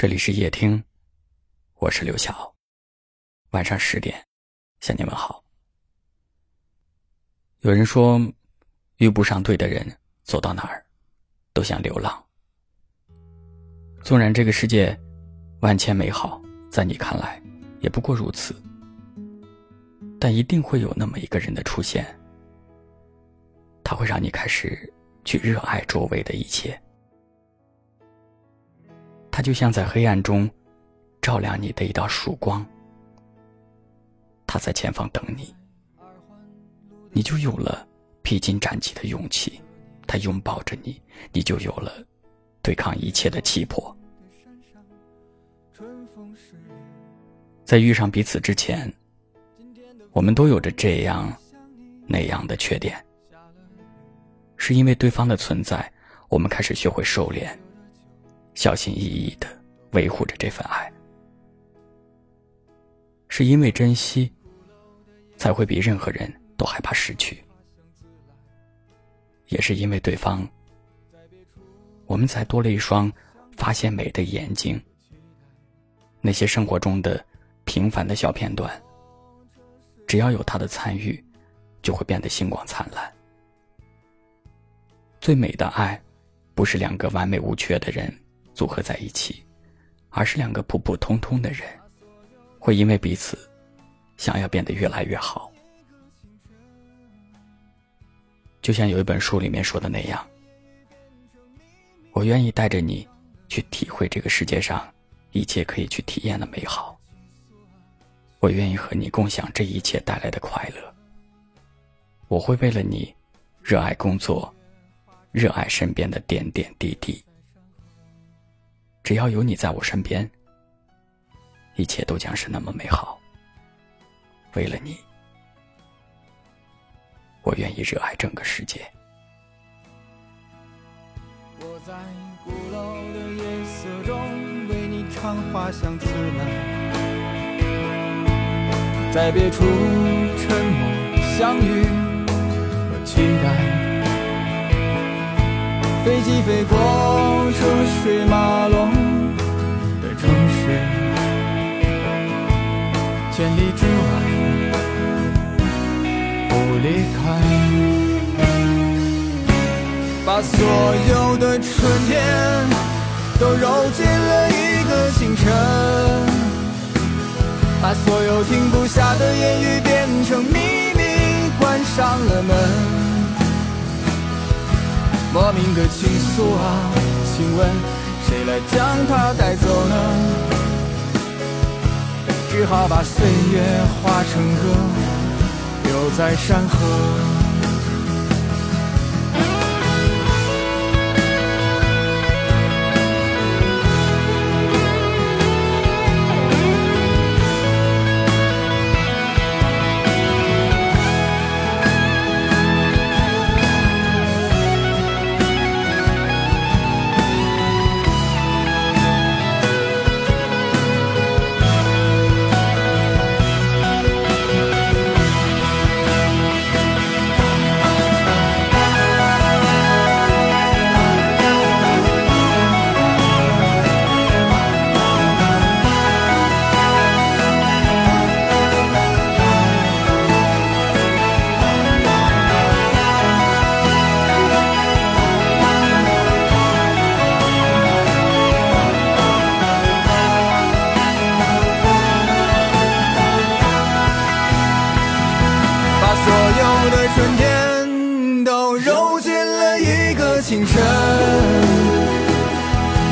这里是夜听，我是刘晓。晚上十点，向你们好。有人说，遇不上对的人，走到哪儿都想流浪。纵然这个世界万千美好，在你看来也不过如此，但一定会有那么一个人的出现，他会让你开始去热爱周围的一切。它就像在黑暗中照亮你的一道曙光，他在前方等你，你就有了披荆斩棘的勇气；他拥抱着你，你就有了对抗一切的气魄。在遇上彼此之前，我们都有着这样那样的缺点，是因为对方的存在，我们开始学会收敛。小心翼翼的维护着这份爱，是因为珍惜，才会比任何人都害怕失去；也是因为对方，我们才多了一双发现美的眼睛。那些生活中的平凡的小片段，只要有他的参与，就会变得星光灿烂。最美的爱，不是两个完美无缺的人。组合在一起，而是两个普普通通的人，会因为彼此想要变得越来越好。就像有一本书里面说的那样，我愿意带着你去体会这个世界上一切可以去体验的美好。我愿意和你共享这一切带来的快乐。我会为了你，热爱工作，热爱身边的点点滴滴。只要有你在我身边，一切都将是那么美好。为了你，我愿意热爱整个世界。我在鼓楼的夜色中为你唱花香自来，在别处沉默相遇和期待。飞机飞过车水马龙千里之外不离开，把所有的春天都揉进了一个清晨，把所有停不下的言语变成秘密，关上了门。莫名的情愫啊，请问谁来将它带走呢？只好把岁月化成歌，留在山河。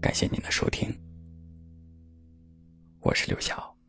感谢您的收听，我是刘晓。